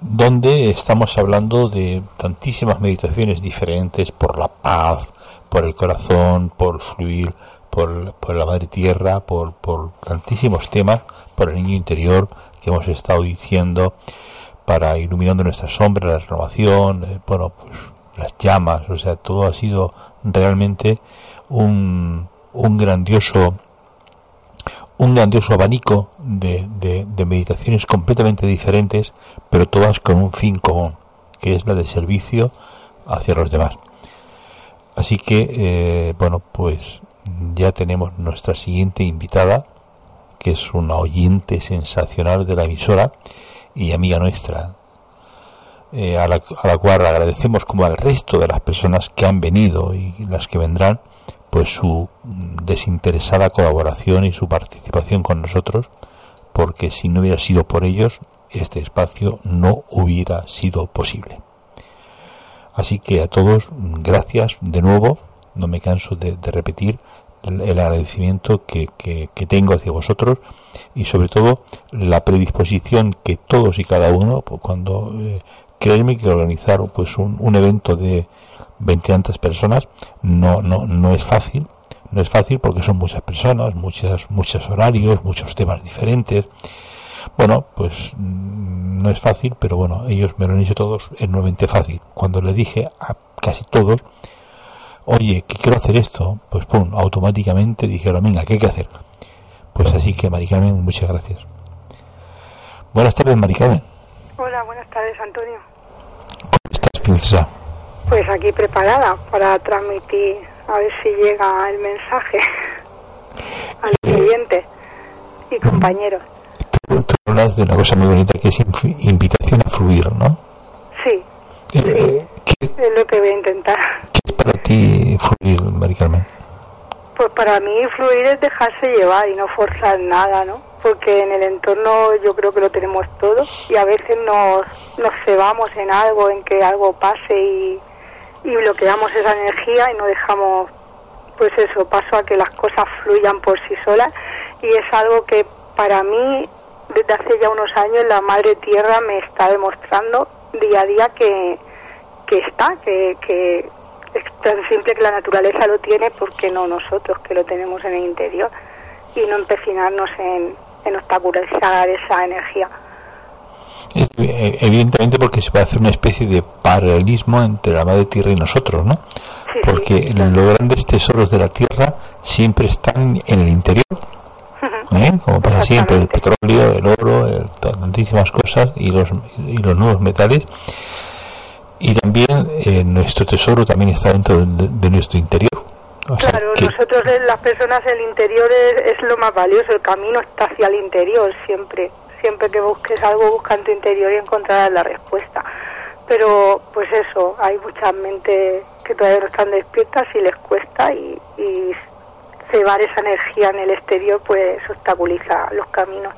donde estamos hablando de tantísimas meditaciones diferentes por la paz, por el corazón, por fluir, por, por la madre tierra, por, por tantísimos temas, por el niño interior que hemos estado diciendo, para iluminando nuestra sombra, la renovación, eh, bueno, pues las llamas, o sea, todo ha sido realmente un, un grandioso un grandioso abanico de, de, meditaciones completamente diferentes, pero todas con un fin común, que es la de servicio hacia los demás. Así que, eh, bueno, pues ya tenemos nuestra siguiente invitada, que es una oyente sensacional de la emisora y amiga nuestra, eh, a, la, a, la, cual agradecemos como al resto de las personas que han venido y las que vendrán, pues su desinteresada colaboración y su participación con nosotros, porque si no hubiera sido por ellos, este espacio no hubiera sido posible. Así que a todos, gracias de nuevo, no me canso de, repetir el, agradecimiento que, que, tengo hacia vosotros y sobre todo la predisposición que todos y cada uno, pues cuando eh, creerme que organizar pues un evento de tantas personas no, no, no es fácil, no es fácil porque son muchas personas, muchas, muchos horarios, muchos temas diferentes. Bueno, pues mm, no es fácil, pero bueno, ellos me lo han dicho todos enormemente fácil. Cuando le dije a casi todos, oye, que quiero hacer esto, pues pum, automáticamente dijeron, venga, ¿qué hay que hacer? Pues así que, Maricarmen, muchas gracias. Buenas tardes, Maricarmen. Hola, buenas tardes, Antonio. ¿Cómo estás, princesa? Pues aquí preparada para transmitir, a ver si llega el mensaje al cliente y compañeros. Tú, hablas de una cosa muy bonita que es invitación a fluir, ¿no? Sí. Eh, es lo que voy a intentar. ¿Qué es para ti fluir, Mari Carmen? Pues para mí fluir es dejarse llevar y no forzar nada, ¿no? Porque en el entorno yo creo que lo tenemos todo y a veces nos, nos cebamos en algo, en que algo pase y, y bloqueamos esa energía y no dejamos, pues eso, paso a que las cosas fluyan por sí solas. Y es algo que para mí, desde hace ya unos años, la Madre Tierra me está demostrando día a día que, que está, que, es tan simple que la naturaleza lo tiene, porque no nosotros que lo tenemos en el interior? Y no empecinarnos en, en obstaculizar esa energía. Evidentemente porque se puede hacer una especie de paralelismo entre la madre tierra y nosotros, ¿no? porque los grandes tesoros de la tierra siempre están en el interior, ¿eh? como pasa siempre, el petróleo, el oro, tantísimas cosas y los, y los nuevos metales. Y también eh, nuestro tesoro también está dentro de, nuestro interior. claro, nosotros las personas el interior es, es lo más valioso, el camino está hacia el interior siempre siempre que busques algo, busca en tu interior y encontrarás la respuesta. Pero, pues eso, hay muchas mentes que todavía no están despiertas y les cuesta y, y cebar esa energía en el exterior, pues obstaculiza los caminos.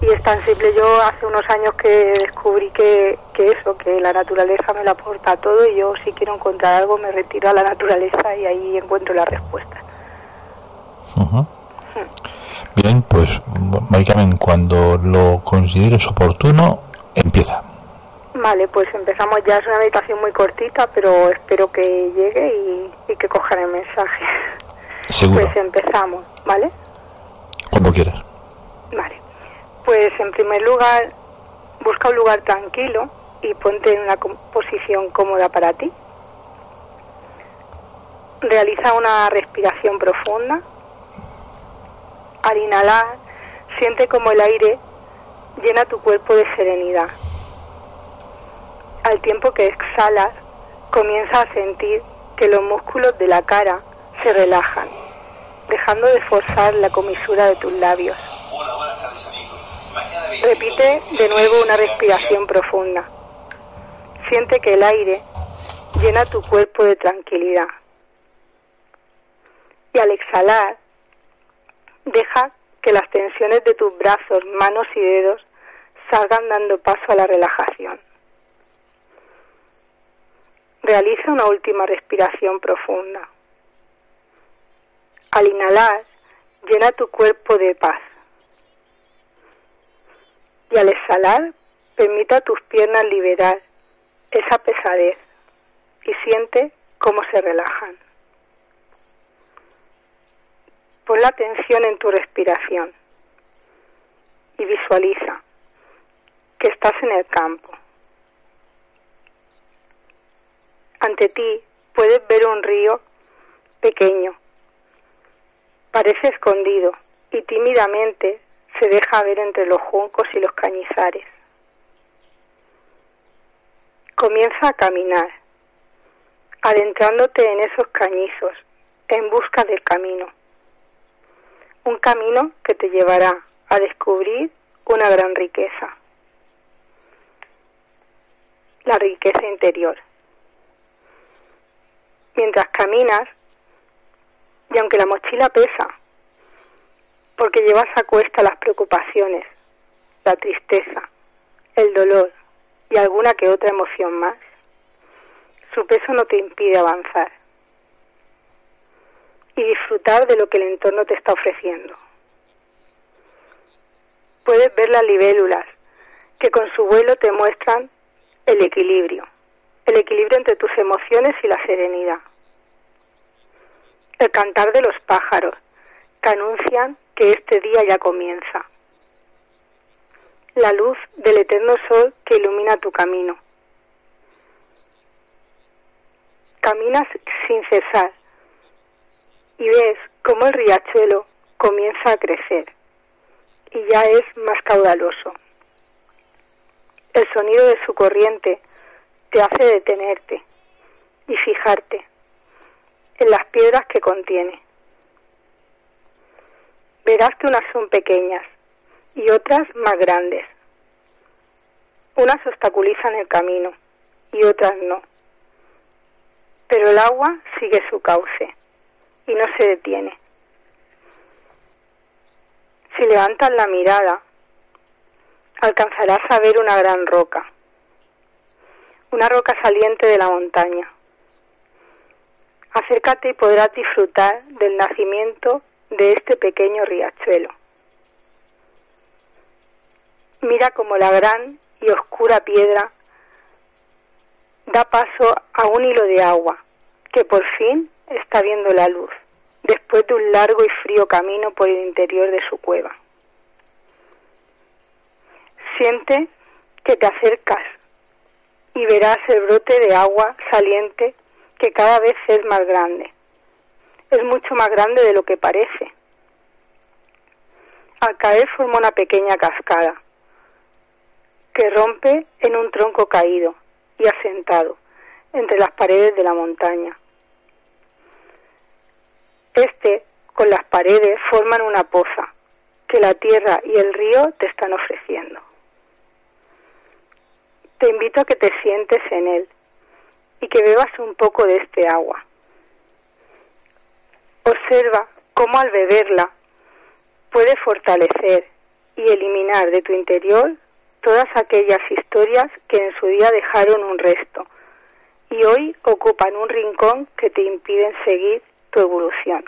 Y es tan simple, yo hace unos años que descubrí que, eso, que la naturaleza me lo aporta todo y yo si quiero encontrar algo me retiro a la naturaleza y ahí encuentro la respuesta. Bien, pues Maricarmen, cuando lo consideres oportuno, empieza. Vale, pues empezamos ya. Es una meditación muy cortita, pero espero que llegue y, que cojan el mensaje. Seguro. Pues empezamos, ¿vale? Cuando quieras. Vale. Pues en primer lugar, busca un lugar tranquilo y ponte en una posición cómoda para ti. Realiza una respiración profunda al inhalar, siente como el aire llena tu cuerpo de serenidad. Al tiempo que exhalas, comienza a sentir que los músculos de la cara se relajan, dejando de forzar la comisura de tus labios. Repite de nuevo una respiración profunda. Siente que el aire llena tu cuerpo de tranquilidad. Y al exhalar, Deja que las tensiones de tus brazos, manos y dedos salgan dando paso a la relajación. Realiza una última respiración profunda. Al inhalar, llena tu cuerpo de paz. Y al exhalar, Permite a tus piernas liberar esa pesadez y siente cómo se relajan. Pon la atención en tu respiración y visualiza que estás en el campo. Ante ti puedes ver un río pequeño. Parece escondido y tímidamente se deja ver entre los juncos y los cañizares. Comienza a caminar, adentrándote en esos cañizos en busca del camino. Un camino que te llevará a descubrir una gran riqueza, la riqueza interior. Mientras caminas, y aunque la mochila pesa, porque llevas a cuesta las preocupaciones, la tristeza, el dolor y alguna que otra emoción más, su peso no te impide avanzar y disfrutar de lo que el entorno te está ofreciendo. Puedes ver las libélulas que con su vuelo te muestran el equilibrio, el equilibrio entre tus emociones y la serenidad. El cantar de los pájaros que anuncian que este día ya comienza. La luz del eterno sol que ilumina tu camino. Caminas sin cesar y ves cómo el riachuelo comienza a crecer y ya es más caudaloso. El sonido de su corriente te hace detenerte y fijarte en las piedras que contiene. Verás que unas son pequeñas y otras más grandes. Unas obstaculizan el camino y otras no. Pero el agua sigue su cauce y no se detiene. Si levantas la mirada, alcanzarás a ver una gran roca, una roca saliente de la montaña. Acércate y podrás disfrutar del nacimiento de este pequeño riachuelo. Mira como la gran y oscura piedra da paso a un hilo de agua que por fin está viendo la luz después de un largo y frío camino por el interior de su cueva. Siente que te acercas y verás el brote de agua saliente que cada vez es más grande. Es mucho más grande de lo que parece. Al caer forma una pequeña cascada que rompe en un tronco caído y asentado entre las paredes de la montaña. Este, con las paredes, forman una poza que la tierra y el río te están ofreciendo. Te invito a que te sientes en él y que bebas un poco de este agua. Observa cómo al beberla puede fortalecer y eliminar de tu interior todas aquellas historias que en su día dejaron un resto y hoy ocupan un rincón que te impiden seguir tu evolución.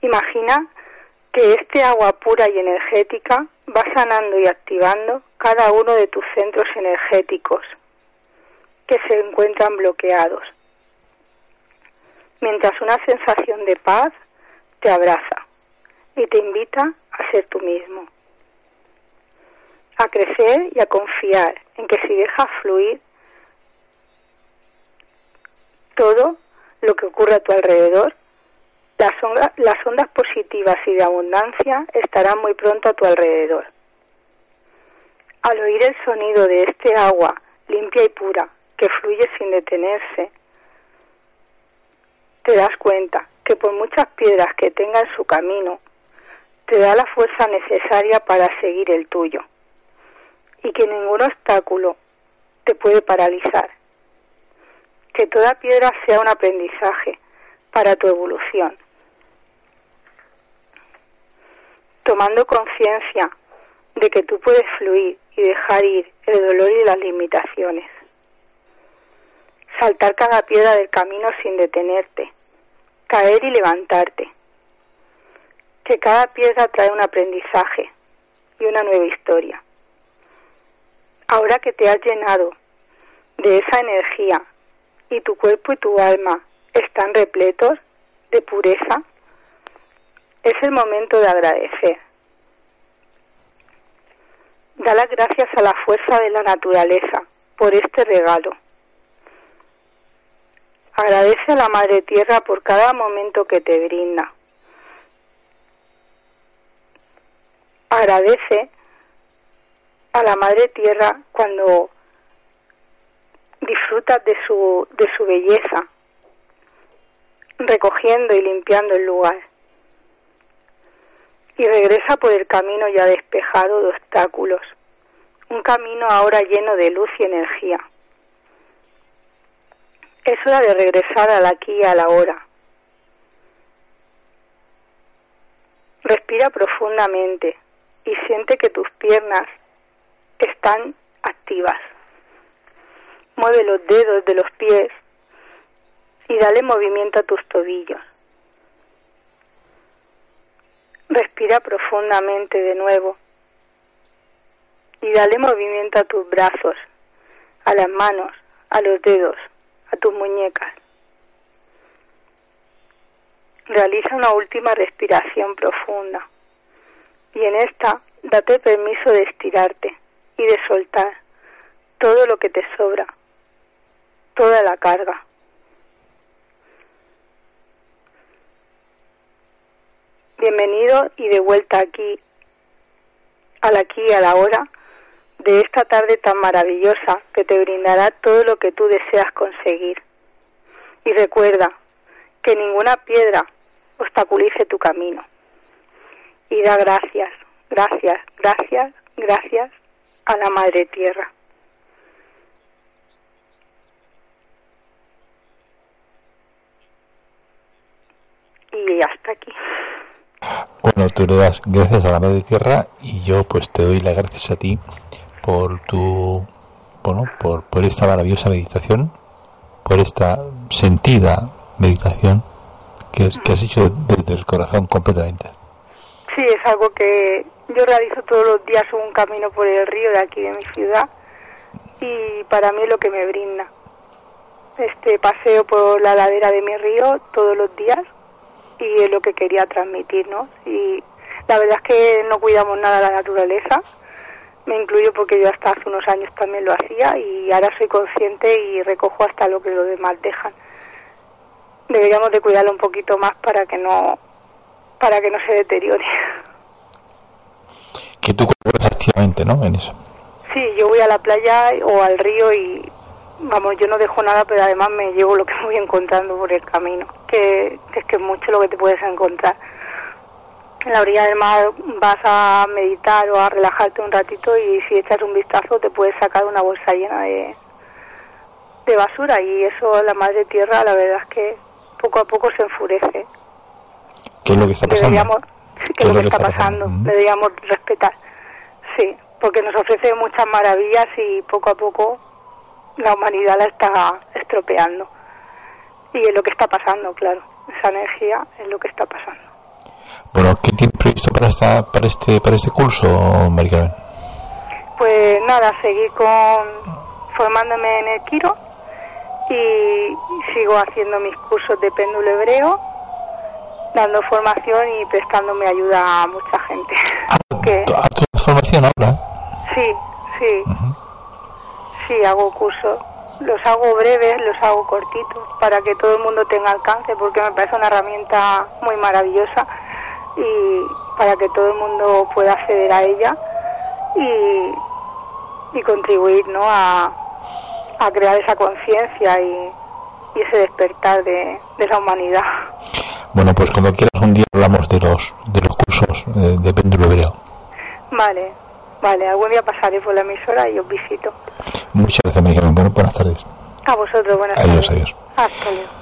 Imagina que este agua pura y energética va sanando y activando cada uno de tus centros energéticos que se encuentran bloqueados, mientras una sensación de paz te abraza y te invita a ser tú mismo, a crecer y a confiar en que si dejas fluir todo lo que ocurre a tu alrededor, las, ondas positivas y de abundancia estarán muy pronto a tu alrededor. Al oír el sonido de este agua limpia y pura que fluye sin detenerse, te das cuenta que por muchas piedras que tenga en su camino, te da la fuerza necesaria para seguir el tuyo y que ningún obstáculo te puede paralizar que toda piedra sea un aprendizaje para tu evolución. Tomando conciencia de que tú puedes fluir y dejar ir el dolor y las limitaciones. Saltar cada piedra del camino sin detenerte. Caer y levantarte. Que cada piedra trae un aprendizaje y una nueva historia. Ahora que te has llenado de esa energía y tu cuerpo y tu alma están repletos de pureza, es el momento de agradecer. Da las gracias a la fuerza de la naturaleza por este regalo. Agradece a la Madre Tierra por cada momento que te brinda. Agradece a la Madre Tierra cuando de su, de su belleza, recogiendo y limpiando el lugar. Y regresa por el camino ya despejado de obstáculos, un camino ahora lleno de luz y energía. Es hora de regresar al aquí y a la hora. Respira profundamente y siente que tus piernas están activas. Mueve los dedos de los pies y dale movimiento a tus tobillos. Respira profundamente de nuevo y dale movimiento a tus brazos, a las manos, a los dedos, a tus muñecas. Realiza una última respiración profunda y en esta date permiso de estirarte y de soltar todo lo que te sobra, toda la carga. Bienvenido y de vuelta aquí, al aquí y a la hora de esta tarde tan maravillosa que te brindará todo lo que tú deseas conseguir. Y recuerda que ninguna piedra obstaculice tu camino. Y da gracias, gracias, gracias, gracias a la Madre Tierra. Y hasta aquí. Bueno, tú le das gracias a la Madre Tierra y yo pues te doy las gracias a ti por tu, bueno, por, por esta maravillosa meditación, por esta sentida meditación que, que has hecho desde el corazón completamente. Sí, es algo que yo realizo todos los días un camino por el río de aquí de mi ciudad y para mí es lo que me brinda. Este paseo por la ladera de mi río todos los días y es lo que quería transmitirnos. Y la verdad es que no cuidamos nada la naturaleza, me incluyo porque yo hasta hace unos años también lo hacía y ahora soy consciente y recojo hasta lo que los demás dejan. Deberíamos de cuidarlo un poquito más para que no para que no se deteriore. Que tú colaboras activamente, ¿no? En eso. Sí, yo voy a la playa o al río y vamos, yo no dejo nada, pero además me llevo lo que voy encontrando por el camino, que, que es que es mucho lo que te puedes encontrar. En la orilla del mar vas a meditar o a relajarte un ratito y si echas un vistazo te puedes sacar una bolsa llena de, de basura y eso la madre tierra la verdad es que poco a poco se enfurece. ¿Qué es lo que está pasando? Deberíamos, ¿qué es lo que está pasando? Deberíamos respetar. Sí, porque nos ofrece muchas maravillas y poco a poco la humanidad la está estropeando. Y es lo que está pasando, claro. Esa energía es lo que está pasando. Bueno, ¿qué tienes previsto para esta, para este, para este curso, Maricarmen? Pues nada, seguir con formándome en el Quiro y sigo haciendo mis cursos de péndulo hebreo, dando formación y prestándome ayuda a mucha gente. que, ¿A tu formación ahora? Sí, sí. Sí, hago cursos. Los hago breves, los hago cortitos, para que todo el mundo tenga alcance, porque me parece una herramienta muy maravillosa y para que todo el mundo pueda acceder a ella y, y contribuir ¿no? a, a crear esa conciencia y, y, ese despertar de, de, la humanidad. Bueno, pues cuando quieras un día hablamos de los de los cursos de, de péndulo. Vale, vale, algún día pasaré por la emisora y os visito. Muchas gracias, Miguel. Bueno, buenas tardes. A vosotros, buenas adiós, tardes. Adiós, Hasta luego.